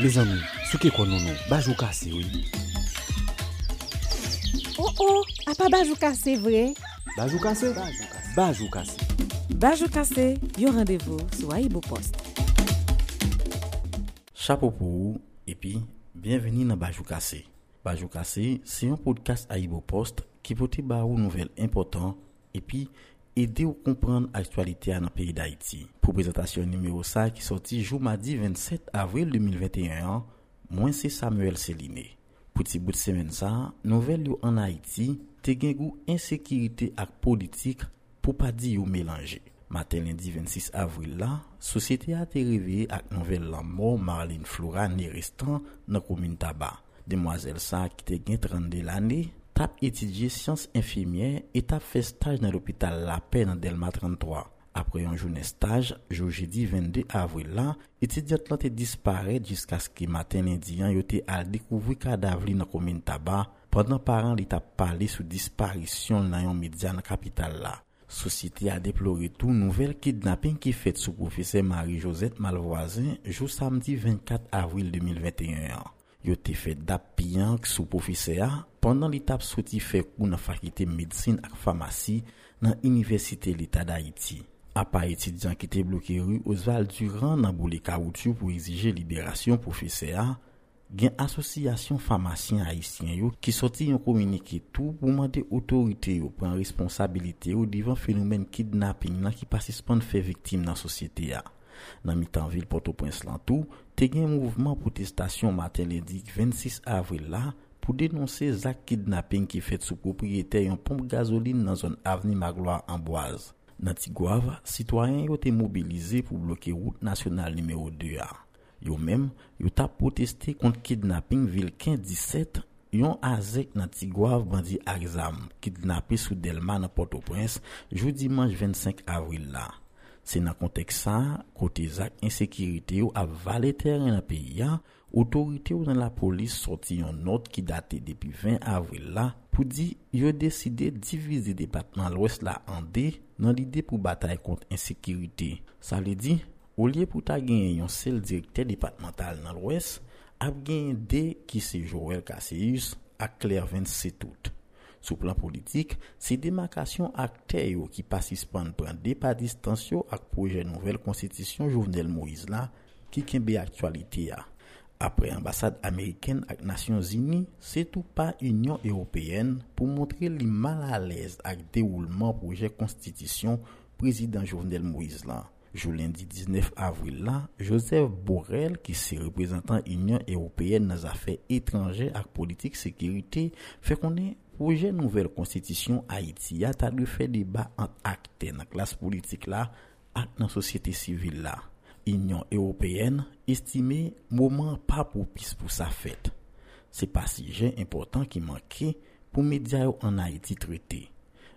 Le zami, souke kon nou nou, bajou kase oui. Oh oh, a pa bajou kase vre? Bajou kase? Bajou kase. Bajou kase, yon randevo sou Aibo Post. Chapo pou ou, epi, bienveni nan Bajou kase. Bajou kase, se yon podcast Aibo Post ki pote ba ou nouvel important, epi, aider ou comprendre l'actualité dans le pays d'Haïti. Pour présentation numéro 5 qui sorti jour mardi 27 avril 2021, moi c'est Samuel Céline. Pour ce bout de semaine ça, nouvelle en Haïti, te gen gou insécurité ak politique pour pas dire mélanger. Matin lundi 26 avril la, société a été réveillée avec nouvelle la mort Marlene Flora restant dans la commune Tabac. Demoiselle ça qui te gen 32 l'année, tap etidye siyans infimye et tap fe staj nan l'opital la Paix nan Delma 33. Apre yon jounen staj, jouji di 22 avril la, etidyot lan te dispare jiska ski maten indiyan yo te al dekouvri kadavli nan komin taba, pandan paran li tap pale sou disparisyon nan yon media nan kapital la. Sosyete a deplore tou nouvel kidnapping ki fet sou profese Marie-Josette Malvoisin jou samdi 24 avril 2021. yo te fe dap piyank sou profese a, pandan li tap soti fe kou nan fakite medsine ak famasi nan Universite l'Etat d'Haïti. A pa etidyan ki te bloke ru, Osval Durand nan boule kaoutu pou exije liberasyon profese a, gen asosyasyon famasyen haisyen yo ki soti yon komunike tou pou mande otorite yo pren responsabilite yo divan fenomen kidnapping nan ki pasispan fe viktim nan sosyete ya. Nan mitan vil Port-au-Prince lantou, te gen mouvment protestasyon maten lendi 26 avril la pou denonse zak kidnapping ki fet sou propriyete yon pompe gazoline nan zon avni Magloa Amboise. Nan Tigwav, sitwayen yo te mobilize pou bloke route nasyonal nimeyo 2 a. Yo mem, yo ta proteste kont kidnapping vil 15-17 yon azek nan Tigwav bandi aksam kidnapping sou Delma nan Port-au-Prince jou dimanj 25 avril la. Se nan kontek sa, kote zak insekirite yo ap vale teren nan peyi ya, otorite yo nan la polis soti yon not ki date depi 20 avril la pou di yo deside divize debatman lwes la ande nan lide pou batay kont insekirite. Sa li di, ou liye pou ta genye yon sel direkte debatmental nan lwes, ap genye de ki se Joel Kaseyus ak Claire 27 out. Sou plan politik, se demakasyon ak teyo ki pasispan pran depa distansyo ak proje nouvel konstitisyon Jouvenel Moïse la ki kenbe aktualite ya. Apre ambasade Ameriken ak Nasyon Zini, se tou pa Union Européenne pou montre li mal alèz ak deroulement proje konstitisyon prezident Jouvenel Moïse la. Jou lendi 19 avril la, Joseph Borrell ki se reprezentan Union Européenne nan zafè étranger ak politik sekirite, fe konen proje nouvel konstitisyon Haiti ya ta dwe fe deba an akte nan klas politik la ak nan sosyete sivil la. Union Européenne estime mouman pa pou pis pou sa fet. Se pa si jen important ki manke pou media yo an Haiti trete.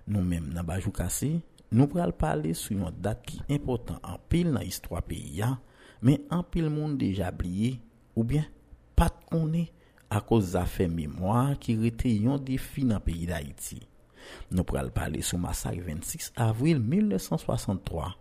Nou menm nan bajou kase, nou pral pale sou yon dat ki important an pil nan histwa peyi ya, men an pil moun deja bliye ou bien pat konen a koz zafè mèmoa ki rete yon defi nan peyi d'Haïti. Nou pral pale sou masak 26 avril 1963.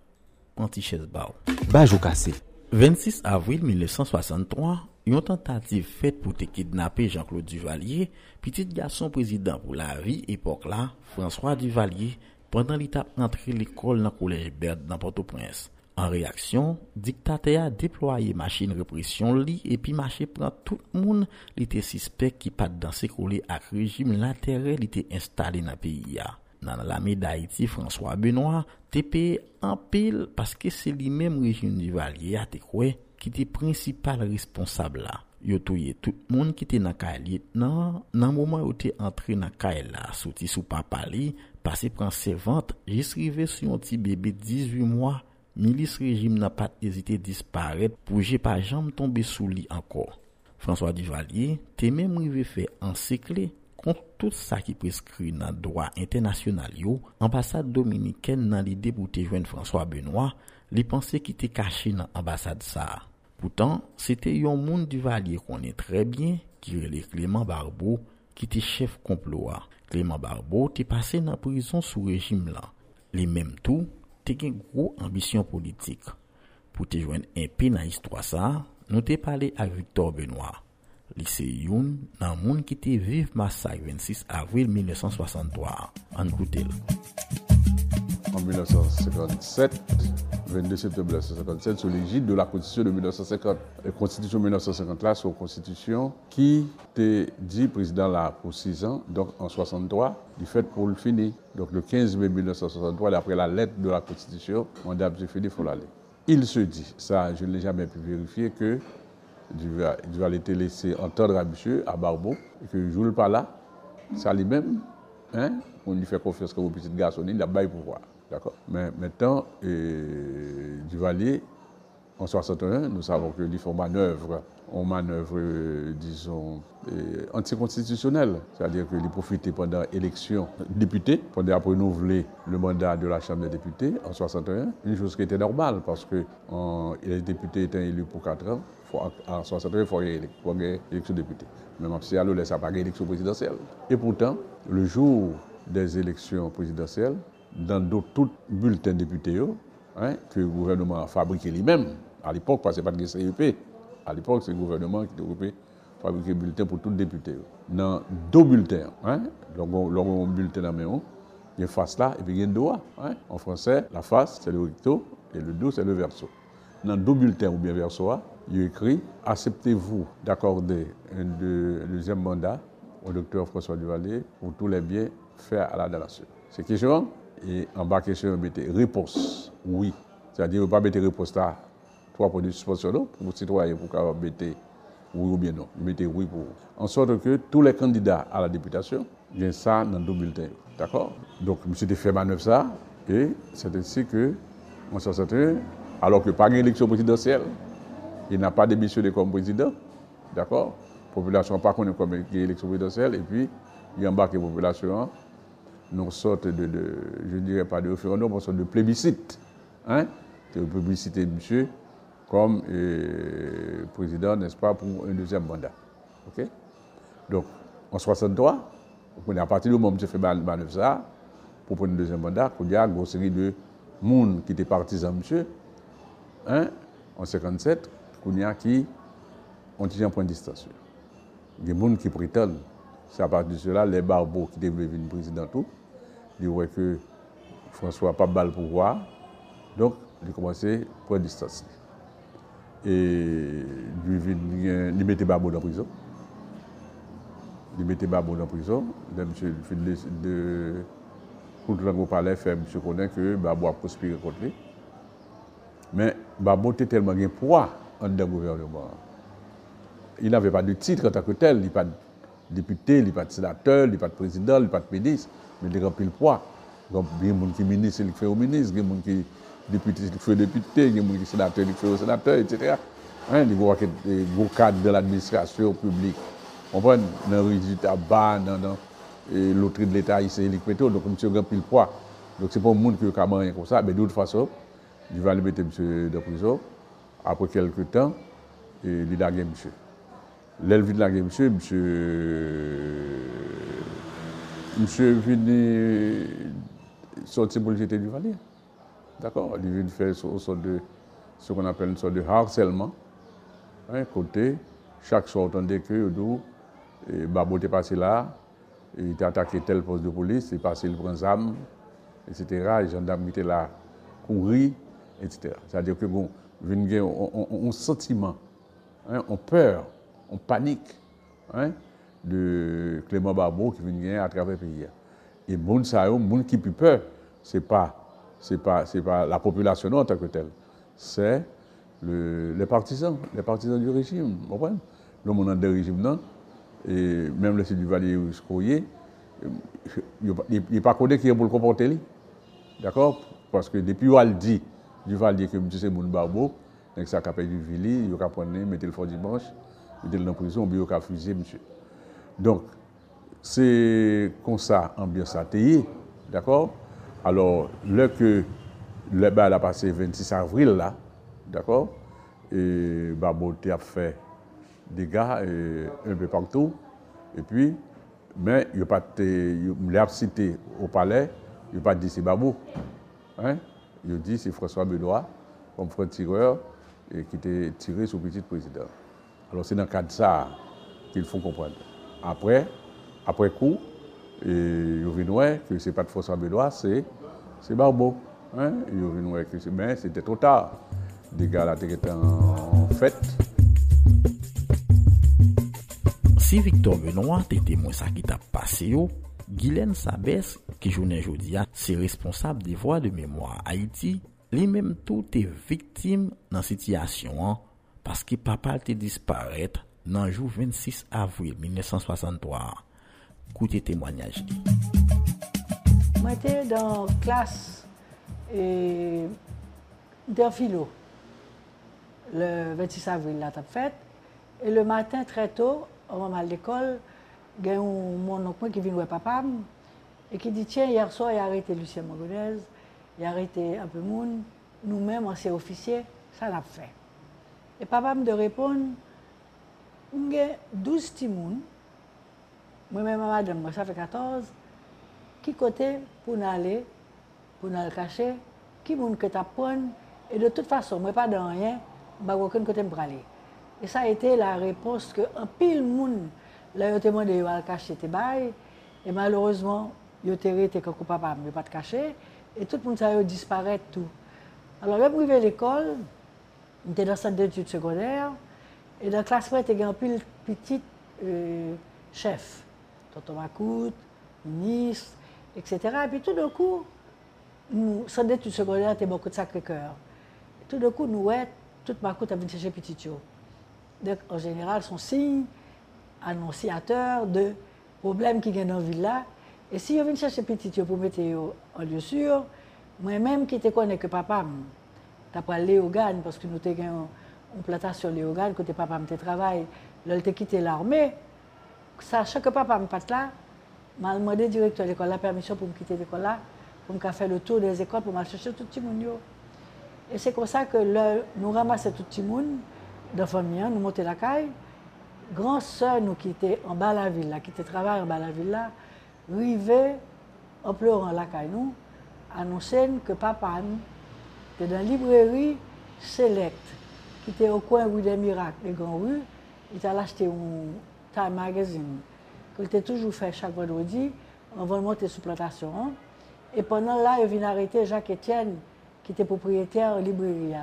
Panti Bao. Bajou kase. 26 avril 1963, yon tentative fèt pou te kidnapè Jean-Claude Duvalier, pitit gason prezident pou la vi epok la, François Duvalier, pandan li tap rentre l'ekol nan kolej Berd nan Port-au-Prince. An reaksyon, diktate a deploye machin represyon li epi mache pran tout moun li te sispek ki pat dan se kole ak rejim lantere li te installe nan peyi ya. Nan la me da iti François Benoit, te peye an pil paske se li menm rejim di valye a te kwe ki te prinsipal responsable la. Yo touye tout moun ki te nan kae li nan, nan mouman yo te entre nan kae la soti sou papali, pase pran se vante, jisrive sou yon ti bebe 18 mwa milis rejim n'a pas hésité disparaître pour j'ai pas jamais tombé sous lit encore. François Duvalier t'es même rivé fait encycler contre tout ça qui prescrit dans le droit international yo, ambassade dominicaine dans l'idée pour te joindre François Benoît, les pensées qui étaient cachées dans l'ambassade ça. Pourtant, c'était un monde Duvalier qu'on est très bien, qui est Clément Barbeau, qui était chef complot. Clément Barbeau t'est passé dans la prison sous régime là. Les mêmes tout, te gen gro ambisyon politik. Pou te jwen enpi nan histwa sa, nou te pale ak Victor Benoit. Li se youn nan moun ki te vive masak 26 avril 1963. An koutel. En 1957, 22 septembre 1957, sous l'égide de la Constitution de 1950. La Constitution de 1950 là, c'est une Constitution qui te dit président là pour 6 ans, donc en 63, du fait pour le finir. Donc le 15 mai 1963, d'après la lettre de la Constitution, mandat M. fini, il faut l'aller. Il se dit, ça je ne l'ai jamais pu vérifier, que Duval était laissé entendre à monsieur, à Barbeau, que je ne pas là, ça lui-même, hein, on lui fait confiance comme petit garçon, il a bail pouvoir. D'accord Mais maintenant, Duvalier, en 61, nous savons que font manœuvre, en manœuvre, euh, disons, euh, anticonstitutionnelle. C'est-à-dire qu'il profitait pendant l'élection député, pendant après renouveler le mandat de la Chambre des députés en 61, une chose qui était normale parce que en, les députés étaient élus pour 4 ans. en 61, il faut une élection de député. Même si à l'OLS, ça pas élection présidentielle. Et pourtant, le jour des élections présidentielles, dans tout bulletin député hein, que le gouvernement a fabriqué lui-même, à l'époque, parce que ce pas de CEP, à l'époque, c'est le gouvernement qui a fabriqué un bulletin pour tout député. Dans deux bulletins, hein, un bulletin dans main, il y a une face là et puis il y a une doigt. Hein. En français, la face, c'est le recto et le dos, c'est le verso. Dans deux bulletins ou bien verso, il y a écrit Acceptez-vous d'accorder un, deuxième mandat au docteur François Duvalier pour tous les biens faits à la nation. C'est question? Et bas question, on mettait réponse, oui. C'est-à-dire, pas mettre réponse là, trois points de suspension, pour le citoyen, pour qu'on mettre oui ou bien non. On mettait oui pour En sorte que tous les candidats à la députation, a ça dans deux bulletins. D'accord? Donc, M. a fait manœuvre ça, et c'est ainsi que, en 61, alors que pas d'élection présidentielle, il n'a pas démissionné comme président, d'accord? La population n'a pas connu comme élection présidentielle, et puis, il embarque la population une sorte de, je ne dirais pas de référendum, mais une de plébiscite. Hein? De plébisciter monsieur comme euh, président, n'est-ce pas, pour un deuxième mandat. OK? Donc, en 63, à partir du moment où M. fait manœuvre ça, pour prendre un deuxième mandat, il y a une série de monde qui étaient partisans monsieur, hein, en 57, il y a qui ont un point de distance. Il y a des gens qui prétendent, c'est à partir de cela, les barbeaux qui devaient venir président tout, il voit que François n'a pas de pouvoir. Donc, il a commencé à prendre distance. Et il mettait Babo dans la prison. Il mettait Babo dans la prison. M. de contre le palais, fait M. connaît que Babo a conspiré contre lui. Mais Babo était tellement de poids en le gouvernement. Il n'avait pas de titre en tant que tel. Il n'a pas depute, li pat senateur, li pat prezident, li pat menis, men li rampil pwa. Gen moun ki menis, li kfe ou menis, gen moun ki depute, li kfe ou depute, gen moun ki senateur, li kfe ou senateur, etc. Li gwo akèd, gwo kad de l'administrasyon publik. Onpon nan rejit a ban, nan nan lotri de l'Etat yise li kfe to, donk msè rampil pwa. Donk se pon moun ki yo kaman yon kon sa, men dout fason, li va li bete msè de prizon, apre kelke tan, li da gen msè. Lèl vin lage msè, msè... Msè vin sorti pou l'jete du valè. D'akor, li vin fè sou sou de... Sou kon apèl sou de harcèlman. Kote, chak sou otande kè yo dou, e, babo te pase la, e, te atake tel pos de polis, te pase l'pren zam, etc. Jandam ki te la kouri, etc. Sa diyo ke bon, vin gen, on sentiman, on pèr, on panique. Hein, de Clément Barbeau qui vient à travers le pays. Et moun ça moun qui plus peur, c'est pas c'est pas c'est pas la population en tant que telle, c'est le, les partisans, les partisans du régime, vous comprenez? Le monde de régime non et même le du Valier Courrier, il n'est pas connu qui est pour le comporter D'accord? Parce que depuis qu'il dit du Valier que M. moun Barbeau, donc ça a du Vili, il a mettre le fort dimanche, metel nan prison, biyo ka fuze, msye. Donk, se konsa ambyans a teye, d'akor? Alors, lè ke lè ba la pase 26 avril la, d'akor? E babo te ap fè dega, un pe pantou, e pi, men, yo pa te, yo mle ap site ou pale, yo pa di se babo, hein? Yo di se François Benoît, kom front tireur, ki te tire sou petit président. Alors se nan kade sa, ki l foun kompren. Apre, apre kou, yo vinwe, ki se pat Fosan Bedoa, se, se barbo. Yo vinwe, ki se ben, se te tro tar. De gala te ketan fèt. Si Victor Benoit te temwen sa ki ta pase yo, Guylaine Sabès, ki jounen jodia, se responsab de voa de mèmoire Haiti, li mèm tou te viktim nan sityasyon an paske papal te disparet nan jou 26 avril 1963. Koute témoignage li. Mwen te dan klas e dan filo. Le 26 avril la tap fèt. E le matin tre to, anman mal l'ekol, gen yon moun ank mwen ki vin wè papam e ki di, tjen, yer so, y arete Lucien Mangonez, y arete anpe moun, nou mèm anse ofisye, sa nap fè. Et papa me de répondre Il y a 12 petits moun, moi-même, madame, ça fait 14 qui côté pour aller, pour nous le cacher, qui moun que t'apprends, et de toute façon, moi pas dans rien, bah aucun côté me aller. Et ça a été la réponse que un pile moun, là yo demandé yo à cacher tes bails, et malheureusement, yo te rete que papa me pas te cacher, et tout le monde ça yo disparaît tout. Alors là, arrivé à l'école, j'étais dans le centre d'études secondaires, et dans la classe, il y a un pile petit euh, chef. Tonton Macoute, ministre, etc. Et puis tout d'un coup, nous, centre d'études secondaires, était beaucoup de Sacré-Cœur. Tout d'un coup, nous, ouais, toute Macoute a venu chercher petit. Donc, en général, son signe annonciateur de problèmes qui viennent dans la ville. Et si je viens chercher petit pour mettre en lieu sûr, moi-même qui te connais que papa, t'as pas Léogane, parce que nous avons une plantation Léogane, côté papa me travaille, là, il t'a quitté l'armée, sachant que papa me pas là, m'a demandé directeur de l'école la permission pour me quitter l'école là, pour me faire le tour des écoles, pour me chercher tout le monde. Et c'est comme ça que le- nous ramassons tout le monde dans la famille, hein, nous montons la caille. Grand sœur, nous qui était en bas de la ville, là, qui était travaillé en bas de la ville, là, arrivait en pleurant la caille, nous, annonçait que papa nous, dans la librairie Select, qui était au coin rue des Miracles, les grands rues. Il a acheté un Time Magazine, qu'il était toujours fait chaque vendredi, avant de monter sous plantation. Et pendant là, il vient arrêter Jacques Etienne, qui était propriétaire de la librairie.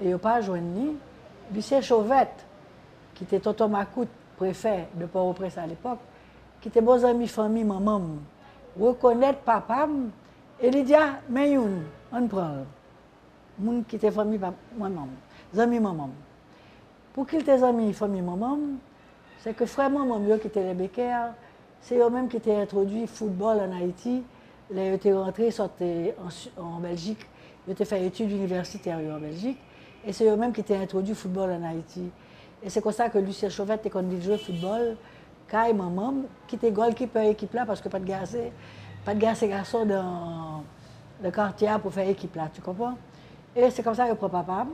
Et il n'a pas joint ni. Lucien Chauvette, qui était tonton Macoute, préfet de Port-au-Prince à l'époque, qui était bon ami famille maman, reconnaître papa, et il dit, mais on prend. Moun qui était famille amis maman. Pour qu'il était amis famille maman, c'est que frère maman qui était les Becker, c'est eux-mêmes qui étaient introduit le football en Haïti. Ils étaient rentrés, sortaient en, Belgique, ils étaient fait études universitaires en Belgique, et c'est eux-mêmes qui étaient introduit le football en Haïti. Et c'est comme ça que Lucien Chauvette était conduit au football, Kai maman, qui était goalkeeper équipe là, parce que pas de assez- pas de garçons dans le quartier pour faire équipe là, tu comprends? Et c'est comme ça que prend papa,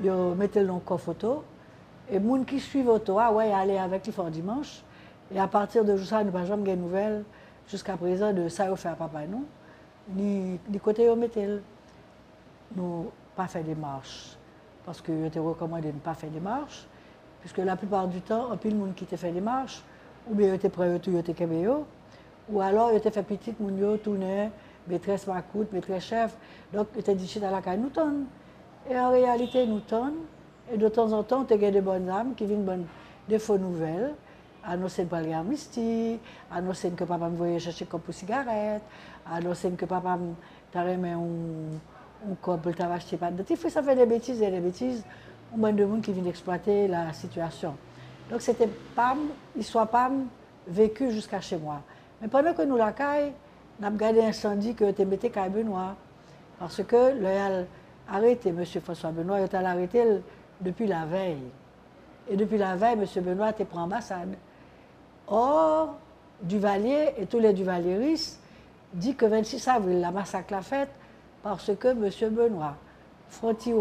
ils mettaient le en photo, et les gens qui suivent auto, ah ouais, aller avec lui fort dimanche. Et à partir de ça, nous n'avons jamais de nouvelles jusqu'à présent de ça, fait à papa nous. Ni, ni côté où mettez nous pas fait des marches. Parce que était recommandé de ne pas faire des marches. Puisque la plupart du temps, un de monde qui était fait des marches, ou bien prêts à tout, kébéo, ou alors ils étaient fait petit, moun yo tourner, maîtresse macoute, maîtresse chef. Donc, ils étaient dit à la nous tonnes. Et en réalité, nous tonnes. Et de temps en temps, tu as des bonnes âmes qui viennent bonnes, des faux nouvelles, annoncer aller à Misty, annoncer que papa me voyait chercher comme pour cigarette, annoncer que papa t'a remis un, un pour t'avoir acheté pas de tifo. Ça fait des bêtises et des bêtises. Un bon de monde qui vient exploiter la situation. Donc c'était pas, l'histoire pas vécue jusqu'à chez moi. Mais pendant que nous la caille, on a regardé l'incendie que tu mettais à Benoît. Parce que le a arrêté M. François Benoît, il a arrêté le- depuis la veille. Et depuis la veille, M. Benoît était pour ambassade. Or, Duvalier et tous les Duvalieristes disent que 26 avril, la massacre l'a faite parce que M. Benoît, frontier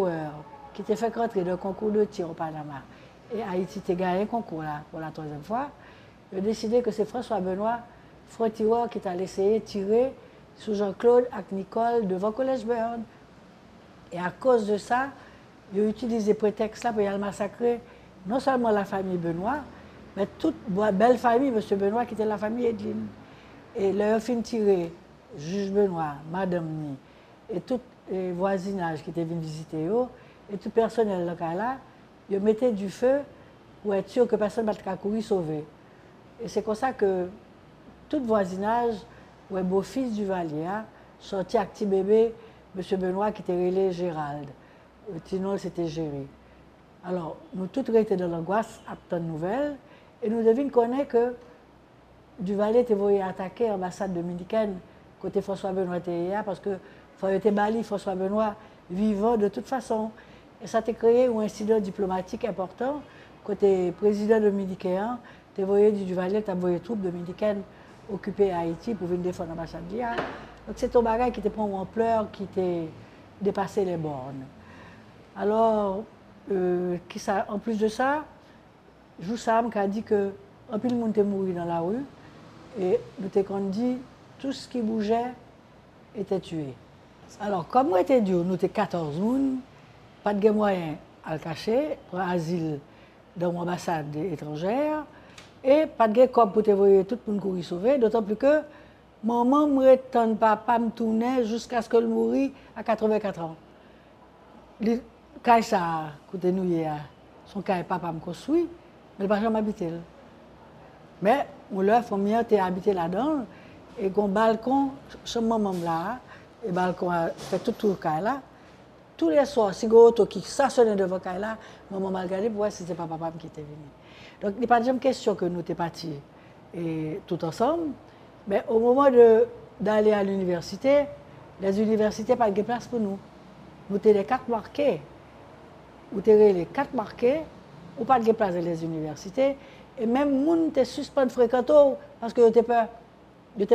qui était fait rentrer d'un concours de tir au Panama, et Haïti a gagné un concours pour la troisième fois, a décidé que c'est François Benoît, frontier qui t'a de tirer sur Jean-Claude et Nicole devant Collège Berne. Et à cause de ça, ils ont utilisé prétexte là pour y aller massacrer non seulement la famille Benoît, mais toute belle famille, M. Benoît, qui était la famille Edline. Et leur fin tiré, juge Benoît, Madame Ni, et tout le voisinage qui était venu visiter eux, et tout personnel local là, ils mettaient du feu pour être sûr que personne ne va courir sauver. Et c'est comme ça que tout voisinage, ouais, beau-fils du hein, sorti avec petit bébé, M. Benoît qui était relé Gérald. Sinon, c'était Géry. Alors, nous tous étions dans l'angoisse, à tant de nouvelles, et nous devions connaître que Duvalier était voulu attaquer l'ambassade dominicaine côté François Benoît là, parce que était bali François Benoît vivant de toute façon. Et ça a créé un incident diplomatique important côté président dominicain, tu voyé du Duvalier, tu envoyé troupes dominicaines occuper Haïti pour venir défendre l'ambassade d'IA. Donc c'est un bagage qui était pris en ampleur, qui était dépassé les bornes. Alors, euh, en plus de ça, Joussam qui a dit que un peu de monde était mort dans la rue et nous t'avons dit tout ce qui bougeait était tué. Alors, comme on était dur, nous étions 14 personnes, pas de moyen à le cacher, pour asile dans l'ambassade étrangère, E pat ge kop pou te voye tout pou n'kouri souve, d'otan pli ke maman mre tan papa m'tounen jousk aske l'mouri a 84 an. Li kaj sa koute nou ye a, son kaj papa m'konsoui, men pa chan m'abite l. Men, mou lè fòmye te abite la dan, e kon balkon, chan maman m'la, e balkon fè tout tou kaj la, tous les soirs, si go auto qui s'assonnait devant Kaila, maman m'a regardé pour voir si c'était pas papa qui était venu. Donc il n'est pas de question que nous étions partis et tout ensemble, mais au moment d'aller à l'université, les universités n'avaient pas de place pour nous. Nous étions les quatre marqués ou tu les quatre marqués, ou pas de place dans les universités, et même moun te suspend fréquenter parce que tu pas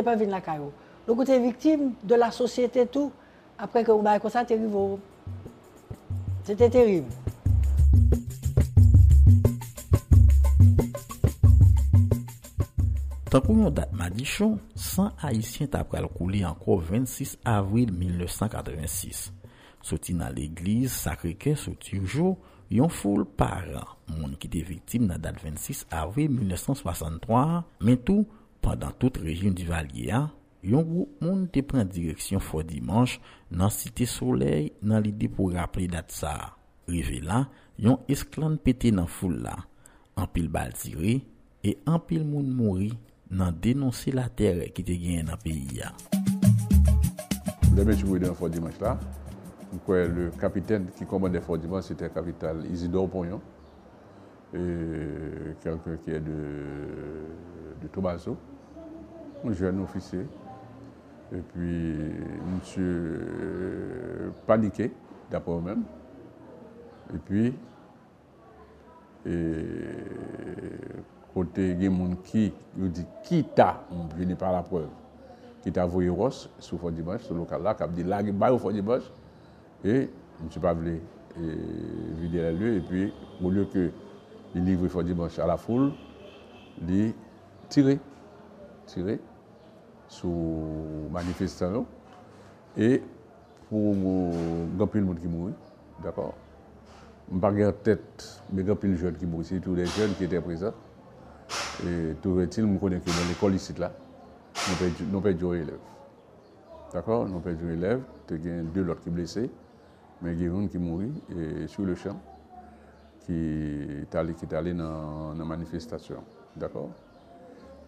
pas venu la caillou. Donc tu es victime de la société tout après que ça tu arrives. C'était terrible. Tan pou yon dat madichon, 100 Haitien tap pral kouli anko 26 avril 1986. Soti nan l'eglize, sakrike soti oujou, yon foul paran, moun ki te viktim nan dat 26 avril 1963, men tou, pandan tout rejim di valye an, yon group moun te pren direksyon fò dimanche nan site soley nan lide pou rappele dat sa. Rive la, yon esklan pete nan foul la, anpil bal tire, e anpil moun mouri nan denonsi la terre ki te gen nan peyi ya. Le mèche mou yon fò dimanche la, mwen kwe le kapiten ki komande fò dimanche, se te kapital Isidore Pognon, kelke ki e de Tobazo, mwen jwen ofise, e pi mwen se panike, dapò mèm, e pi, e côté il y des gens qui ils dit qui t'a venu par la preuve? Qui t'a envoyé Ross sur Fort Dimanche sur le local là qui a dit là il Fort Dimanche et je ne suis pas venu vider les lieux et puis au lieu que il livre Fort Dimanche à la foule il tiré tiré sur manifestants et pour grand pile monde qui mourit d'accord? Je ne pas tête, mais pile jeunes qui mourent ici, tous les jeunes qui E touve til mwen konen ki nan l'ekol isit la, nou pe djou elev. D'akor, nou pe djou elev, te gen de lot ki blese, men gen yon ki mouri, e sou le chan, ki tali nan, nan manifestasyon. D'akor?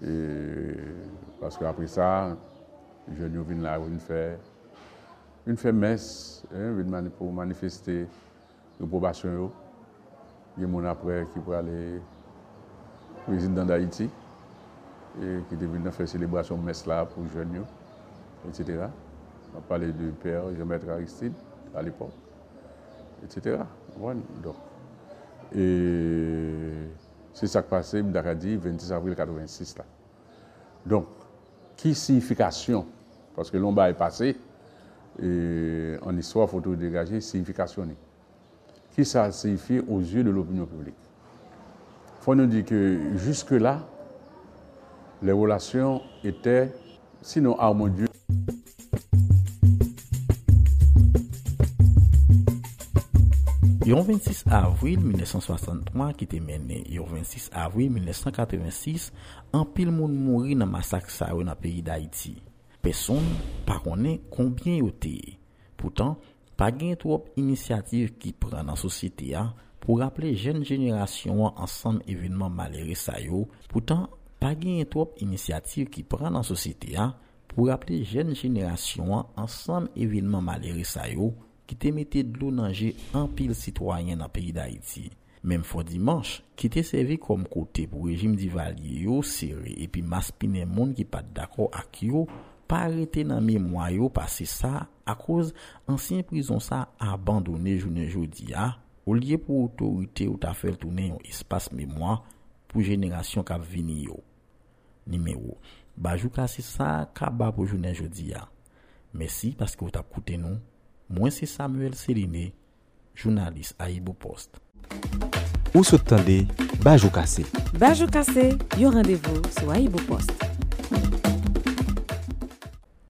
E, paske apre sa, jen yo vin la, vin fè, vin fè mes, vin mani pou manifeste, yon pou basyon yo, gen moun apre ki pou ale... président d'Haïti qui devient faire célébration messe là pour jeunes, etc. On parlé du père Jean-Maître Aristide à l'époque, etc. Donc. Et c'est ça qui passé, dit 26 avril 86 là. Donc, qui signification Parce que l'on est passé, et en histoire, il faut tout dégager, signification. ni. Qui ça signifie aux yeux de l'opinion publique? faut nous dire que jusque-là, les relations étaient sinon harmonieuses. Yon 26 avril 1963 ki te mene, yon 26 avril 1986, an pil moun mouri nan masak sa yo nan peyi d'Haïti. Peson pa konen konbyen yo te. Poutan, pa gen trop inisiativ ki pran nan sosyete ya pou rappele jen jenerasyon an ansam evenman malere sa yo, poutan pa genye trop inisiativ ki pran nan sosite ya pou rappele jen jenerasyon an ansam evenman malere sa yo ki te mette dlo nanje an pil sitwayen nan peyi da iti. Mem fwa dimanche, ki te seve kom kote pou rejim di valye yo sere epi maspine moun ki pat dako ak yo, pa arete nan mi memwayo pase sa a koz ansyen prizon sa abandone jounen jodi ya, Ou liye pou otorite ou ta fel tounen yon espas memwa pou jenerasyon kap vini yo. Nimeyo, bajou kase sa kaba pou jounen jodi ya. Mesi paske ou tap koute nou, mwen se Samuel Serine, jounalist a Ibo Post. Ou sot tande, bajou kase. Bajou kase, yon randevo sou a Ibo Post.